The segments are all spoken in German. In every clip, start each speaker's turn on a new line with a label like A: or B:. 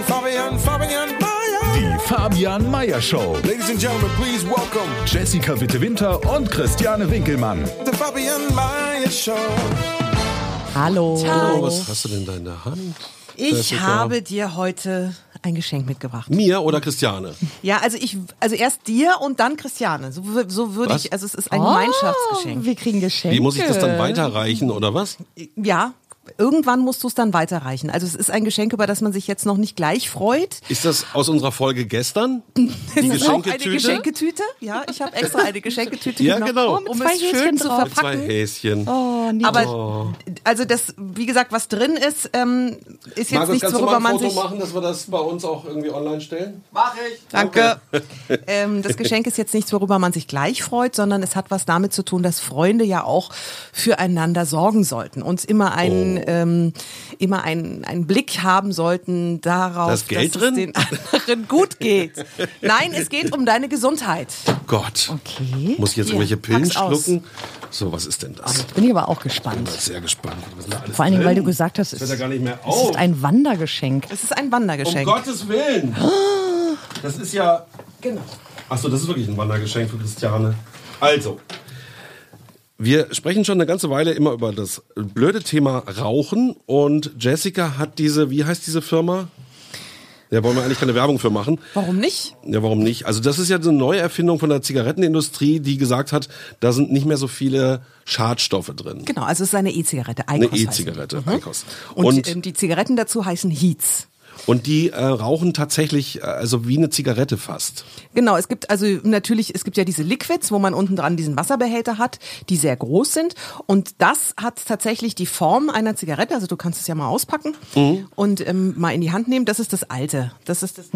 A: Fabian, Fabian, Fabian Mayer.
B: Die Fabian Meyer Show.
A: Ladies and gentlemen, please welcome
B: Jessica Witte Winter und Christiane Winkelmann.
A: the Fabian Mayer Show.
C: Hallo.
D: Oh, was hast du denn da in der Hand?
C: Ich
D: Jessica?
C: habe dir heute ein Geschenk mitgebracht.
D: Mir oder Christiane?
C: Ja, also ich, also erst dir und dann Christiane. So, so würde ich, also es ist ein Gemeinschaftsgeschenk.
E: Oh, Wir kriegen Geschenke.
D: Wie muss ich das dann weiterreichen oder was?
C: Ja, irgendwann musst du es dann weiterreichen. Also es ist ein Geschenk, über das man sich jetzt noch nicht gleich freut.
D: Ist das aus unserer Folge gestern? Die
C: ist auch eine
D: Geschenketüte?
C: Ja, ich habe extra eine Geschenketüte
D: Ja,
C: genommen,
D: genau.
C: um
E: zwei
C: es schön
E: Häschen
C: zu
E: drauf.
D: Mit zwei
C: verpacken.
D: Häschen.
E: Oh, nee.
C: Aber also das, wie gesagt, was drin ist, ähm, ist jetzt
D: Markus,
C: nichts,
D: kannst du mal
C: worüber
D: ein
C: man
D: Foto
C: sich.
D: machen, dass wir das bei uns auch irgendwie online stellen?
C: Danke. ähm, das Geschenk ist jetzt nichts, worüber man sich gleich freut, sondern es hat was damit zu tun, dass Freunde ja auch füreinander sorgen sollten und immer einen,
D: Oh.
C: Ähm, immer einen, einen Blick haben sollten darauf,
D: Da ist Geld
C: dass
D: drin?
C: es den anderen gut geht. Nein, es geht um deine Gesundheit.
D: Gott.
E: Okay.
D: Muss ich jetzt
C: Hier,
D: irgendwelche Pillen schlucken? So, was ist denn das?
E: Bin ich aber auch gespannt.
D: Ich bin sehr gespannt. Was ist da alles
E: Vor allen Dingen, weil du gesagt hast, es
D: Das ja gar nicht mehr
E: es ist ein Wandergeschenk.
C: Es ist ein
D: Um
C: Wandergeschenk.
D: Gottes Willen. Das ist ja...
C: Genau.
D: Achso, das ist wirklich ein Wandergeschenk für Christiane. Also, wir sprechen schon eine ganze Weile immer über das blöde Thema Rauchen und Jessica hat diese, wie heißt diese Firma? Da wollen wir eigentlich keine Werbung für machen.
C: Warum nicht?
D: Ja, warum nicht? Also das ist ja eine neue Erfindung von der Zigarettenindustrie, die gesagt hat, da sind nicht mehr so viele Schadstoffe drin.
C: Genau, also es ist eine E-Zigarette.
D: Eine. E-Zigarette, Eikos.
C: Und,
D: Und,
C: ähm, die Zigaretten dazu heißen Heats.
D: Und die äh, rauchen tatsächlich, äh, also wie eine Zigarette fast.
C: Genau, es gibt also natürlich, es gibt ja diese Liquids, wo man unten dran diesen Wasserbehälter hat, die sehr groß sind. Und das hat tatsächlich die Form einer Zigarette. Also du kannst es ja mal auspacken
D: Mhm.
C: und ähm, mal in die Hand nehmen. Das ist das alte. Das ist das.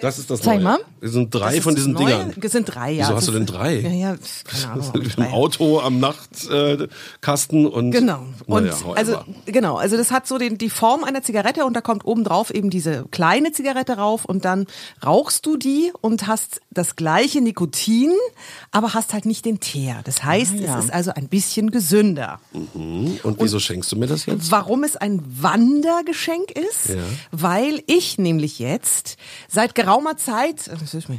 D: Das ist das
E: Zeig
D: Neue.
E: mal.
D: Das sind drei von diesen
C: Neue.
D: Dingern.
C: Es sind drei, ja.
D: Wieso hast du denn drei?
C: Ja, ja, keine Ahnung.
D: Im Auto am Nachtkasten äh, und
C: Genau. Und
D: however.
C: also genau, also das hat so den, die Form einer Zigarette und da kommt oben drauf eben diese kleine Zigarette rauf und dann rauchst du die und hast das gleiche Nikotin, aber hast halt nicht den Teer. Das heißt,
E: ja.
C: es ist also ein bisschen gesünder.
D: und wieso schenkst du mir das jetzt?
C: Warum es ein Wandergeschenk ist?
D: Ja.
C: Weil ich nämlich jetzt seit geraumer Zeit, das ist mir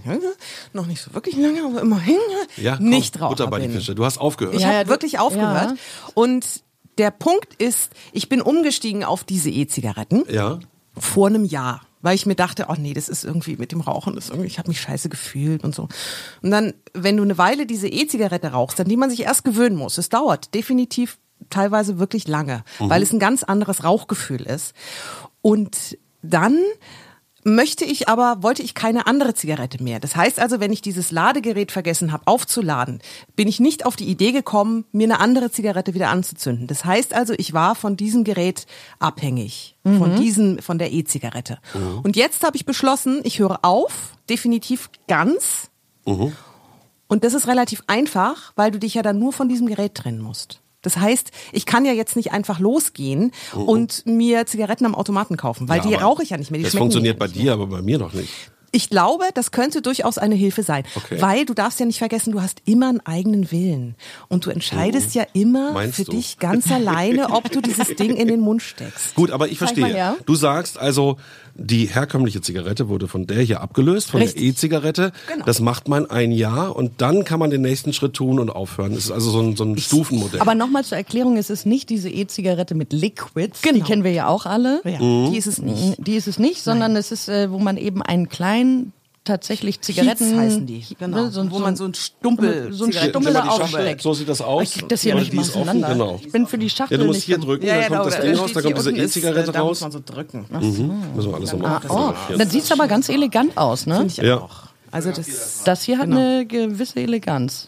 C: noch nicht so wirklich lange, aber immerhin
D: Ja, komm,
C: nicht Raucher
D: Butter bei die. Fische. Du hast aufgehört.
C: Ich
E: Ja, ja,
C: habe wirklich aufgehört. Und der Punkt ist, ich bin umgestiegen auf diese E-Zigaretten
D: Ja.
C: Vor einem Jahr, weil ich mir dachte, oh nee, das ist irgendwie mit dem Rauchen, das ist irgendwie, ich habe mich scheiße gefühlt und so. Und dann, wenn du eine Weile diese E-Zigarette rauchst, an die man sich erst gewöhnen muss, es dauert definitiv teilweise wirklich lange, weil es ein ganz anderes Rauchgefühl ist. Und dann möchte ich aber, wollte ich keine andere Zigarette mehr. Das heißt also, wenn ich dieses Ladegerät vergessen habe aufzuladen, bin ich nicht auf die Idee gekommen, mir eine andere Zigarette wieder anzuzünden. Das heißt also, ich war von diesem Gerät abhängig, von diesem, von der E-Zigarette. Und jetzt habe ich beschlossen, ich höre auf, definitiv ganz. Und das ist relativ einfach, weil du dich ja dann nur von diesem Gerät trennen musst. Das heißt, ich kann ja jetzt nicht einfach losgehen und mir Zigaretten am Automaten kaufen, weil
D: Ja,
C: die rauche ich ja nicht mehr. Die
D: Das funktioniert bei dir, aber bei mir noch nicht.
C: Ich glaube, das könnte durchaus eine Hilfe sein,
D: Okay.
C: weil du darfst ja nicht vergessen, du hast immer einen eigenen Willen und du entscheidest ja immer
D: Oh. Meinst
C: für
D: du?
C: dich ganz alleine, ob du dieses Ding in den Mund steckst.
D: Gut, aber ich verstehe.
E: mal her.
D: Du sagst also, die herkömmliche Zigarette wurde von der hier abgelöst, von
C: Richtig.
D: der E-Zigarette.
C: Genau.
D: Das macht man ein Jahr und dann kann man den nächsten Schritt tun und aufhören. Es ist also so ein, so ein Stufenmodell.
E: Aber nochmal zur Erklärung, es ist nicht diese E-Zigarette mit Liquids, die
C: Genau.
E: kennen wir ja auch alle.
C: Ja,
D: Mhm.
C: die ist es nicht.
E: Die ist es nicht, sondern es ist, äh, wo man eben einen kleinen tatsächlich Zigaretten
C: Heats heißen die, genau.
E: ne, so,
C: wo man so ein Stumpel,
E: so ein da
D: Schachtel.
E: aufschlägt.
D: So sieht das aus.
E: Ich krieg das hier
D: Ja,
E: nicht mal
D: offen,
E: auseinander.
D: genau.
E: Ich bin für die Schachtel
D: Ja, du musst
E: nicht
D: hier drücken,
C: Ja,
D: dann
C: ja,
D: kommt
C: da,
D: das
C: da
D: Ding raus,
C: steht
D: da kommt diese E-Zigarette
C: äh, Da
D: raus.
C: muss man so drücken.
D: Mhm. Müssen wir alles nochmal
E: Ah, oh, dann sieht's aber ganz elegant aus, ne?
C: Finde ich
D: Ja.
C: auch. Also das,
E: Das hier hat
C: Genau.
E: eine gewisse Eleganz.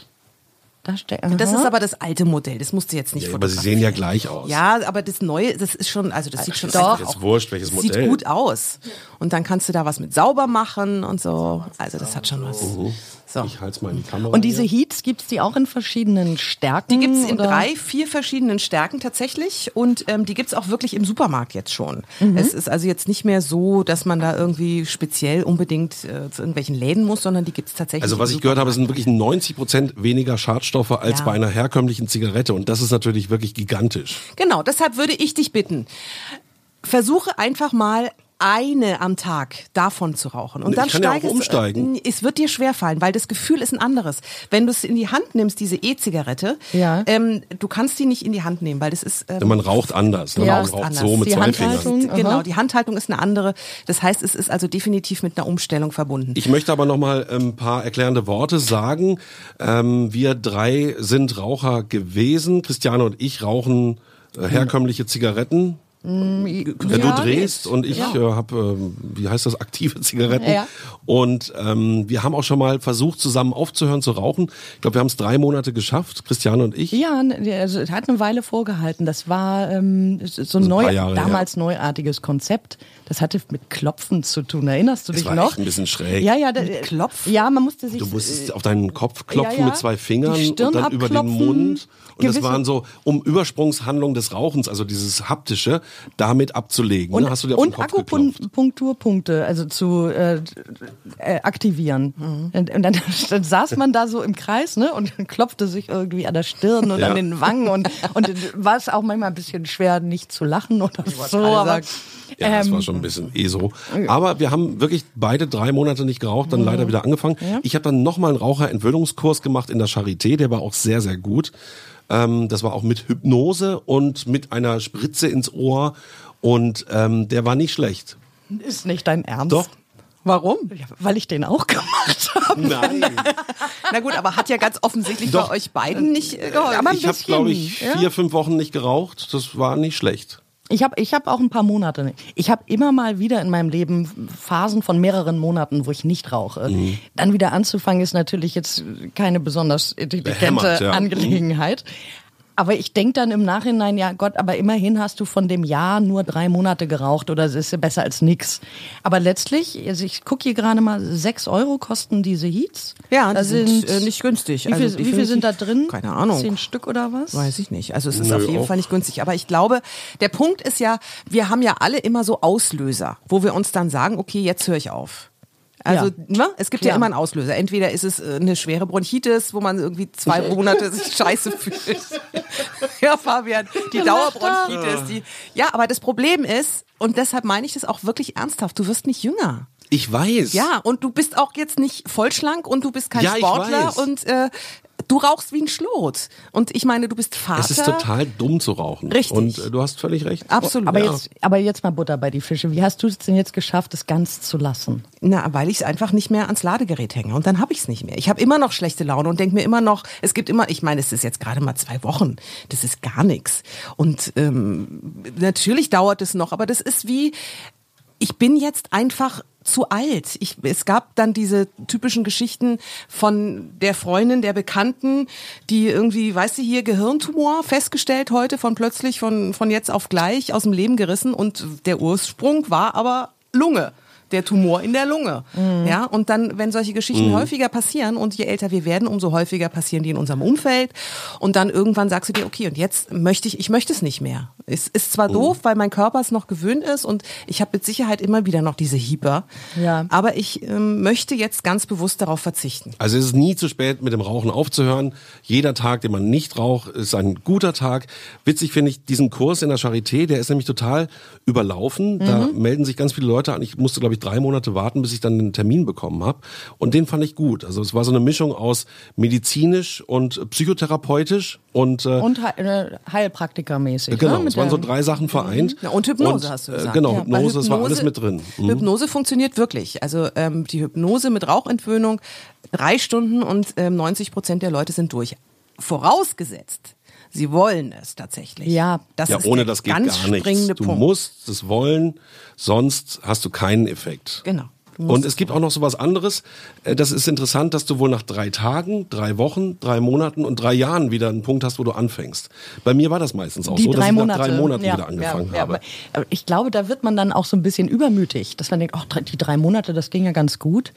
E: Da steht,
C: Das ist aber das alte Modell, das musst du jetzt nicht
D: Ja, aber sie sehen ja gleich aus.
C: Ja, aber das neue, das ist schon, also das sieht schon
E: Doch.
C: einfach
D: Jetzt wurscht, welches
C: sieht
D: Modell.
C: gut aus. Und dann kannst du da was mit sauber machen und so. Also das hat schon was. So.
D: Ich halte mal in die Kamera.
E: Und diese
D: hier.
E: Heats, gibt's die auch in verschiedenen Stärken?
C: Die gibt's in
E: oder?
C: drei, vier verschiedenen Stärken tatsächlich und ähm, die gibt's auch wirklich im Supermarkt jetzt schon.
E: Mhm.
C: Es ist also jetzt nicht mehr so, dass man da irgendwie speziell unbedingt äh, zu irgendwelchen Läden muss, sondern die gibt's tatsächlich.
D: Also was
C: im
D: ich gehört habe, sind wirklich 90 Prozent weniger Schadstoffe als
C: Ja.
D: bei einer herkömmlichen Zigarette. Und das ist natürlich wirklich gigantisch.
C: Genau, deshalb würde ich dich bitten, versuche einfach mal eine am Tag davon zu rauchen. Und
D: Ich
C: dann
D: kann ja auch
C: steigerst-
D: umsteigen.
C: äh, Es wird dir schwerfallen, weil das Gefühl ist ein anderes. Wenn du es in die Hand nimmst, diese E-Zigarette,
E: Ja.
C: ähm, du kannst die nicht in die Hand nehmen, weil das ist ähm,
D: Man raucht anders. Ne?
E: Ja.
D: Man
E: Raucht
C: anders.
D: so mit
E: Die
D: zwei
E: Handhaltung.
D: Fingern.
C: Genau, die Handhaltung ist eine andere. Das heißt, es ist also definitiv mit einer Umstellung verbunden.
D: Ich möchte aber noch mal ein paar erklärende Worte sagen. Ähm, wir drei sind Raucher gewesen. Christiane und ich rauchen äh, herkömmliche Zigaretten. Äh, du drehst und ich äh, habe, ähm, wie heißt das, aktive Zigaretten.
E: Ja.
D: Und ähm, wir haben auch schon mal versucht, zusammen aufzuhören zu rauchen. Ich glaube, wir haben es drei Monate geschafft, Christiane und ich.
E: Ja, also es hat eine Weile vorgehalten. Das war ähm, so ein
D: ein
E: neu,
D: Jahre
E: damals neuartiges Konzept. Das hatte mit Klopfen zu tun. Erinnerst du dich
D: war
E: noch?
D: echt ein bisschen schräg.
E: Ja, ja, da,
C: Klopfen?
E: Ja, man musste sich.
D: Du musstest auf deinen Kopf klopfen
E: ja, ja.
D: mit zwei Fingern und dann über den. Mund. Und das waren so, um Übersprungshandlungen des Rauchens, also dieses haptische, damit abzulegen.
E: und,
D: ne? Hast du dir
E: und? Akupunkturpunkte, also zu äh, äh, aktivieren.
D: Mhm.
E: Und, und dann, dann saß man da so im Kreis ne, und klopfte sich irgendwie an der Stirn und
D: Ja.
E: an den Wangen und, und war es auch manchmal ein bisschen schwer, nicht zu lachen oder so. Aber.
D: Ja, das
E: ähm,
D: war schon ein bisschen eh so. Aber wir haben wirklich beide drei Monate nicht geraucht, dann leider wieder angefangen. Ich habe dann nochmal einen Raucherentwöhnungskurs gemacht in der Charité, der war auch sehr, sehr gut. Ähm, das war auch mit Hypnose und mit einer Spritze ins Ohr und ähm, der war nicht schlecht.
E: Ist nicht dein Ernst?
D: Doch.
C: Warum?
E: Ja, weil ich den auch gemacht habe.
D: Nein.
C: Na gut, aber hat ja ganz offensichtlich
D: Doch.
C: bei euch beiden nicht äh, geholfen.
E: Aber ein
D: ich habe, glaube ich,
E: ja.
D: vier, fünf Wochen nicht geraucht. Das war nicht schlecht.
E: Ich habe ich hab auch ein paar Monate nicht. Ich habe immer mal wieder in meinem Leben Phasen von mehreren Monaten, wo ich nicht rauche.
D: Mhm.
E: Dann wieder anzufangen ist natürlich jetzt keine besonders intelligente
D: Behämmert, ja.
E: Angelegenheit. Aber ich denk dann im Nachhinein, ja Gott, aber immerhin hast du von dem Jahr nur drei Monate geraucht oder es ist ja besser als nix. Aber letztlich, also ich gucke hier gerade mal, sechs Euro kosten diese Heats.
C: Ja, die
E: Da
C: sind, äh, nicht günstig.
E: Wie viel,
C: Also
E: wie viel sind da drin?
C: Keine Ahnung.
E: Zehn Stück oder was?
C: Weiß ich nicht. Also es ist
D: Nö,
C: auf jeden
D: auch.
C: Fall nicht günstig. Aber ich glaube, der Punkt ist ja, wir haben ja alle immer so Auslöser, wo wir uns dann sagen, okay, jetzt höre ich auf. Also,
E: Ja.
C: ne? es gibt ja
E: Klar.
C: immer einen Auslöser. Entweder ist es äh, eine schwere Bronchitis, wo man irgendwie zwei Monate sich scheiße fühlt. ja, Fabian, die Dauerbronchitis. Die, ja, aber das Problem ist, und deshalb meine ich das auch wirklich ernsthaft, du wirst nicht jünger.
D: Ich weiß.
C: Ja, und du bist auch jetzt nicht vollschlank und du bist kein
D: Ja,
C: Sportler und äh, du rauchst wie ein Schlot. Und ich meine, du bist Vater.
D: Es ist total dumm zu rauchen.
C: Richtig.
D: Und äh, du hast völlig recht.
C: Absolut.
E: Aber,
C: ja.
E: jetzt, aber jetzt mal Butter bei die Fische. Wie hast du es denn jetzt geschafft, es ganz zu lassen?
C: Na, weil ich es einfach nicht mehr ans Ladegerät hänge und dann habe ich es nicht mehr. Ich habe immer noch schlechte Laune und denke mir immer noch, es gibt immer, ich meine, es ist jetzt gerade mal zwei Wochen, das ist gar nichts. Und ähm, natürlich dauert es noch, aber das ist wie, ich bin jetzt einfach zu alt. Ich, es gab dann diese typischen Geschichten von der Freundin, der Bekannten, die irgendwie, weißt du, hier Gehirntumor festgestellt heute von plötzlich von, von jetzt auf gleich aus dem Leben gerissen und der Ursprung war aber Lunge. Der Tumor in der Lunge. Ja, und dann, wenn solche Geschichten häufiger passieren und je älter wir werden, umso häufiger passieren die in unserem Umfeld. Und dann irgendwann sagst du dir, okay, und jetzt möchte ich, ich möchte es nicht mehr. Es ist zwar doof, weil mein Körper es noch gewöhnt ist und ich habe mit Sicherheit immer wieder noch diese Hieper.
E: Ja.
C: Aber ich ähm, möchte jetzt ganz bewusst darauf verzichten.
D: Also es ist nie zu spät, mit dem Rauchen aufzuhören. Jeder Tag, den man nicht raucht, ist ein guter Tag. Witzig finde ich diesen Kurs in der Charité, der ist nämlich total überlaufen. Da
E: Mhm.
D: melden sich ganz viele Leute an. Ich musste, glaube ich, drei Monate warten, bis ich dann den Termin bekommen habe. Und den fand ich gut. Also es war so eine Mischung aus medizinisch und psychotherapeutisch und, äh,
E: Und äh, Heilpraktikermäßig.
D: genau,
E: ne?
D: es waren so drei Sachen vereint.
C: Ja, und Hypnose hast du
D: äh,
C: gesagt.
D: Genau,
C: Ja, weil
D: Hypnose, das war alles mit drin. Mhm.
C: Hypnose funktioniert wirklich. Also ähm, die Hypnose mit Rauchentwöhnung, drei Stunden und ähm, 90 Prozent der Leute sind durch. Vorausgesetzt, sie wollen es tatsächlich.
E: Ja.
C: das
D: ja,
C: ist
D: ohne
C: der
D: das geht
C: ganz
D: gar nichts.
C: springende
D: Du
C: Punkt.
D: musst es wollen, sonst hast du keinen Effekt.
C: Genau.
D: Und es gibt auch noch so was anderes. Äh, Das ist interessant, dass du wohl nach drei Tagen, drei Wochen, drei Monaten und drei Jahren wieder einen Punkt hast, wo du anfängst. Bei mir war das meistens auch
E: die
D: so, dass
E: drei
D: ich
E: Monate,
D: nach drei Monaten
E: ja,
D: wieder angefangen
E: ja, ja,
D: habe.
E: aber- aber ich glaube, da wird man dann auch so ein bisschen übermütig, dass man denkt, ach, die drei Monate, das ging ja ganz gut.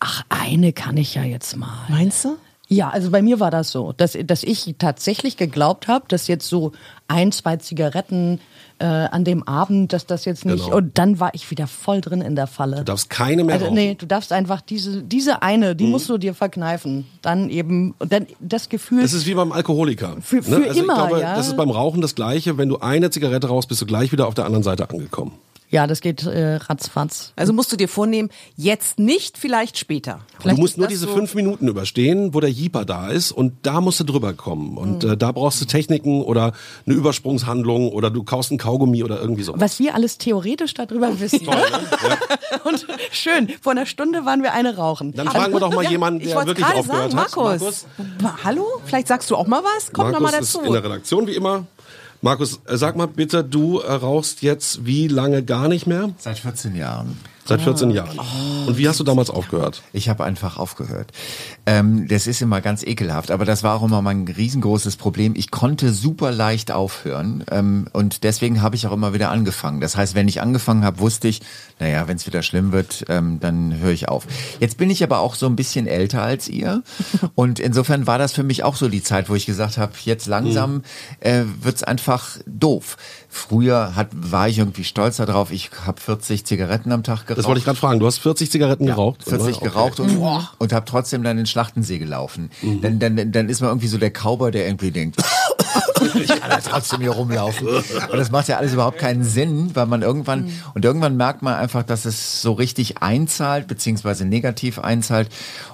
E: Ach, eine kann ich ja jetzt mal.
C: Meinst du?
E: Ja, also bei mir war das so, dass, dass ich tatsächlich geglaubt habe, dass jetzt so ein, zwei Zigaretten äh, an dem Abend, dass das jetzt nicht.
D: Genau.
E: Und dann war ich wieder voll drin in der Falle.
D: Du darfst keine mehr
E: also,
D: rauchen.
E: nee, du darfst einfach diese, diese eine,
D: Mhm.
E: die musst du dir verkneifen. Dann eben, und dann das Gefühl.
D: Das ist wie beim Alkoholiker. ne?
E: Für- für
D: also
E: immer,
D: ich glaube,
E: ja.
D: das ist beim Rauchen das Gleiche. Wenn du eine Zigarette rauchst, bist du gleich wieder auf der anderen Seite angekommen.
E: Ja, das geht äh, ratzfatz.
C: Also musst du dir vornehmen, jetzt nicht, vielleicht später.
D: du musst nur diese
C: so-
D: fünf Minuten überstehen, wo der Jeeper da ist und da musst du drüber kommen. Und
E: Mhm.
D: äh, da brauchst du Techniken oder eine Übersprungshandlung oder du kaust einen Kaugummi oder irgendwie so.
E: Was wir alles theoretisch darüber wissen.
D: ne?
E: Und schön, vor einer Stunde waren wir eine rauchen.
D: Dann fragen wir doch mal jemanden,
C: Ich
D: der wirklich aufgehört
C: sagen,
D: hat.
C: Markus. Ma- Hallo? Vielleicht sagst du auch mal was? Komm noch mal
D: Markus ist
C: dazu.
D: in der Redaktion wie immer. Markus, äh, sag mal bitte, du äh, rauchst jetzt wie lange gar nicht mehr?
F: Seit 14 Jahren.
D: Seit 14 Jahren. Und wie hast du damals aufgehört?
F: Ich habe einfach aufgehört. Ähm, das ist immer ganz ekelhaft, aber das war auch immer mein riesengroßes Problem. Ich konnte super leicht aufhören ähm, und deswegen habe ich auch immer wieder angefangen. Das heißt, wenn ich angefangen habe, wusste ich, naja, wenn es wieder schlimm wird, ähm, dann höre ich auf. Jetzt bin ich aber auch so ein bisschen älter als ihr und insofern war das für mich auch so die Zeit, wo ich gesagt habe, jetzt langsam äh, wird's einfach doof. Früher hat, war ich irgendwie stolz darauf, ich habe 40 Zigaretten am Tag geraucht.
D: Das wollte ich gerade fragen. Du hast 40 Zigaretten geraucht?
F: 40
D: oder? Okay.
F: geraucht und, und habe trotzdem dann den Schlachtensee gelaufen. Dann, dann, dann ist man irgendwie so der Cowboy, der irgendwie denkt, ich kann ja trotzdem hier rumlaufen. Und das macht ja alles überhaupt keinen Sinn, weil man irgendwann, und irgendwann merkt man einfach, dass es so richtig einzahlt, beziehungsweise negativ einzahlt.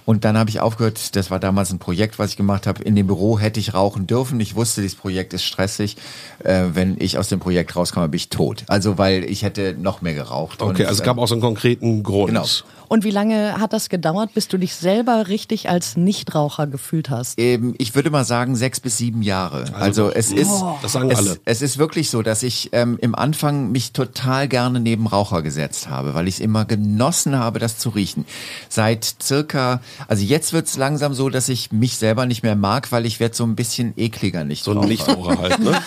F: Und dann habe ich aufgehört, das war damals ein Projekt, was ich gemacht habe. In dem Büro hätte ich rauchen dürfen. Ich wusste, dieses Projekt ist stressig. Äh, wenn ich aus dem Projekt rauskomme, bin ich tot. Also, weil ich hätte noch mehr geraucht.
D: Okay,
F: Und,
D: also es gab
F: äh,
D: auch so einen konkreten Grund.
F: Genau.
E: Und wie lange hat das gedauert, bis du dich selber richtig als Nichtraucher gefühlt hast?
F: Ähm, ich würde mal sagen sechs bis sieben Jahre. Also, es ist,
D: Das sagen
F: es,
D: alle.
F: es ist wirklich so, dass ich ähm, im Anfang mich total gerne neben Raucher gesetzt habe, weil ich es immer genossen habe, das zu riechen. Seit circa, also jetzt wird's langsam so, dass ich mich selber nicht mehr mag, weil ich werde so ein bisschen ekliger nicht.
D: So ein Nichtraucher halt, ne?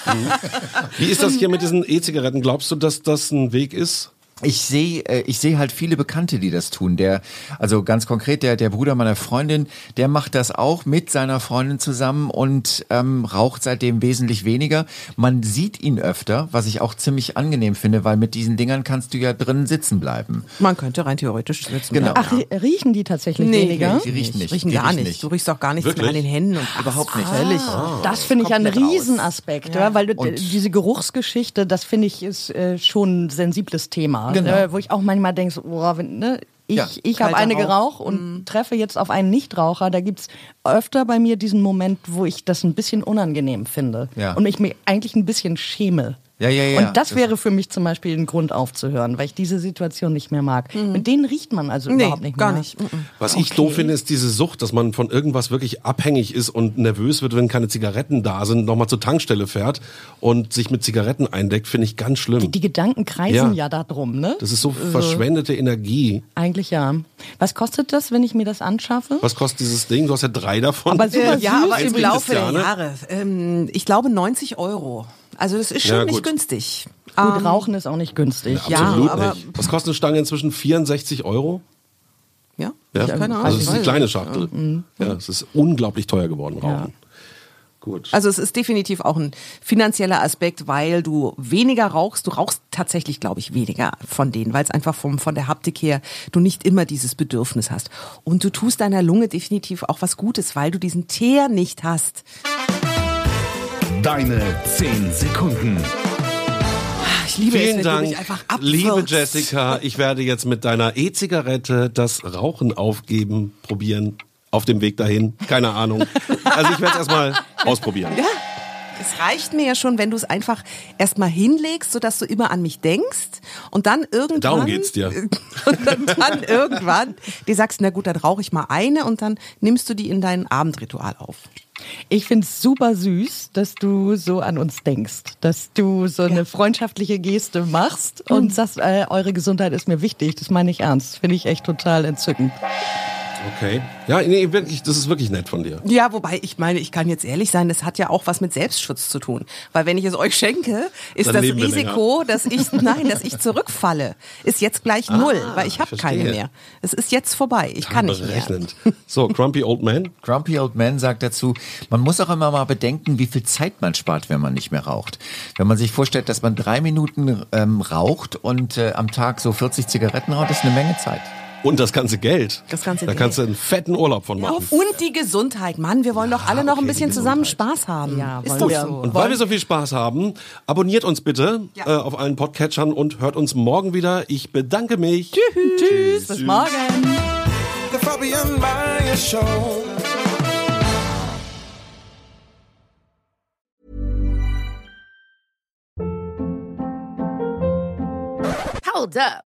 D: Wie ist das hier mit diesen E-Zigaretten? Glaubst du, dass das ein Weg ist?
F: Ich sehe, äh, ich sehe halt viele Bekannte, die das tun. Der, also ganz konkret, der, der Bruder meiner Freundin, der macht das auch mit seiner Freundin zusammen und ähm, raucht seitdem wesentlich weniger. Man sieht ihn öfter, was ich auch ziemlich angenehm finde, weil mit diesen Dingern kannst du ja drinnen sitzen bleiben.
C: Man könnte rein theoretisch sitzen.
F: Genau.
E: Ach, rie- riechen die tatsächlich
C: Nee,
E: weniger?
F: Die riechen nicht.
C: Riechen
F: die
C: gar
F: riechen
C: nicht.
F: nicht.
C: Du riechst auch gar nichts
D: Wirklich?
C: mehr an den Händen und überhaupt nicht. Völlig.
E: Das finde ich
C: raus.
E: Riesenaspekt, ja. weil du,
F: Und-
E: diese Geruchsgeschichte, das finde ich ist äh, schon ein sensibles Thema,
F: Genau.
E: äh, wo ich auch manchmal denke, so, wenn, ne, ich,
F: Ja,
E: ich habe eine
C: Rauch.
E: geraucht und treffe jetzt auf einen Nichtraucher, da gibt's öfter bei mir diesen Moment, wo ich das ein bisschen unangenehm finde
F: Ja.
E: und ich mich eigentlich ein bisschen schäme.
F: Ja, ja, ja.
E: Und das
F: Das-
E: wäre für mich zum Beispiel ein Grund aufzuhören, weil ich diese Situation nicht mehr mag. Mit denen riecht man also
C: Nee,
E: überhaupt nicht
C: gar
E: mehr.
C: nicht. Mhm.
D: Was ich doof finde, ist diese Sucht, dass man von irgendwas wirklich abhängig ist und nervös wird, wenn keine Zigaretten da sind, nochmal zur Tankstelle fährt und sich mit Zigaretten eindeckt, finde ich ganz schlimm.
E: Die Gedanken kreisen
D: Ja.
E: ja, da drum, ne?
D: Das ist so verschwendete Energie.
E: Eigentlich ja. Was kostet das, wenn ich mir das anschaffe?
D: Was kostet dieses Ding? Du hast ja drei davon.
E: Aber super
C: Äh, ja,
E: süß.
C: aber im Laufe der
D: Christiane.
C: Jahre. Ähm, ich glaube 90 Euro. Also das ist schon
D: Ja,
C: nicht günstig.
E: Gut, Rauchen ist auch nicht günstig.
C: ja,
D: Absolut
C: aber-
D: nicht. Was kostet eine Stange inzwischen? 64 Euro?
C: Ja,
D: Ja?
C: Keine Ahnung.
D: Also es ist
C: Weiß
D: kleine. Schachtel. Ja, es ist unglaublich teuer geworden, Rauchen. Gut.
C: Also es ist definitiv auch ein finanzieller Aspekt, weil du weniger rauchst. Du rauchst tatsächlich, glaube ich, weniger von denen, weil es einfach vom, von der Haptik her du nicht immer dieses Bedürfnis hast. Und du tust deiner Lunge definitiv auch was Gutes, weil du diesen Teer nicht hast.
B: Deine 10 Sekunden.
C: Ich liebe es,
D: Vielen
C: du
D: Dank,
C: mich einfach
D: liebe. Jessica. Ich werde jetzt mit deiner E-Zigarette das Rauchen aufgeben, probieren. Auf dem Weg dahin. Keine Ahnung. Also ich werde es erstmal ausprobieren.
C: Es reicht mir ja schon, wenn du es einfach erstmal hinlegst, sodass du immer an mich denkst und dann irgendwann.
D: Darum geht's dir.
C: Und dann, irgendwann dir sagst, na gut, dann rauche ich mal eine und dann nimmst du die in dein Abendritual auf.
E: Ich find's super süß, dass du so an uns denkst, dass du so eine freundschaftliche Geste machst und sagst, äh, eure Gesundheit ist mir wichtig. Das meine ich ernst. Finde ich echt total entzückend.
D: Okay. Ja, nee, wirklich, das ist wirklich nett von dir.
C: Ja, wobei ich meine, ich kann jetzt ehrlich sein, das hat ja auch was mit Selbstschutz zu tun. Weil wenn ich es euch schenke, ist
D: Dann
C: das Risiko, dass ich, nein, dass ich zurückfalle, ist jetzt gleich null, weil ich habe
D: Ah,
C: keine mehr. Es ist jetzt vorbei. Ich kann nicht mehr.
D: So, Grumpy Old Man.
F: Grumpy Old Man sagt dazu, man muss auch immer mal bedenken, wie viel Zeit man spart, wenn man nicht mehr raucht. Wenn man sich vorstellt, dass man drei Minuten ähm, raucht und äh, am Tag so 40 Zigaretten raucht, ist eine Menge Zeit.
D: Und das ganze Geld.
C: Das ganze
D: da
C: Geld.
D: kannst du einen fetten Urlaub von machen.
C: Und die Gesundheit, Mann, wir wollen doch alle noch ein bisschen zusammen. Spaß haben.
E: Ja,
C: ist doch so.
D: Und weil wir so viel Spaß haben, abonniert uns bitte
C: Ja.
D: äh, auf allen Podcatchern und hört uns morgen wieder. Ich bedanke mich.
E: Tschüss, bis morgen.
A: The Fabian Meyer Show.
G: Hold up.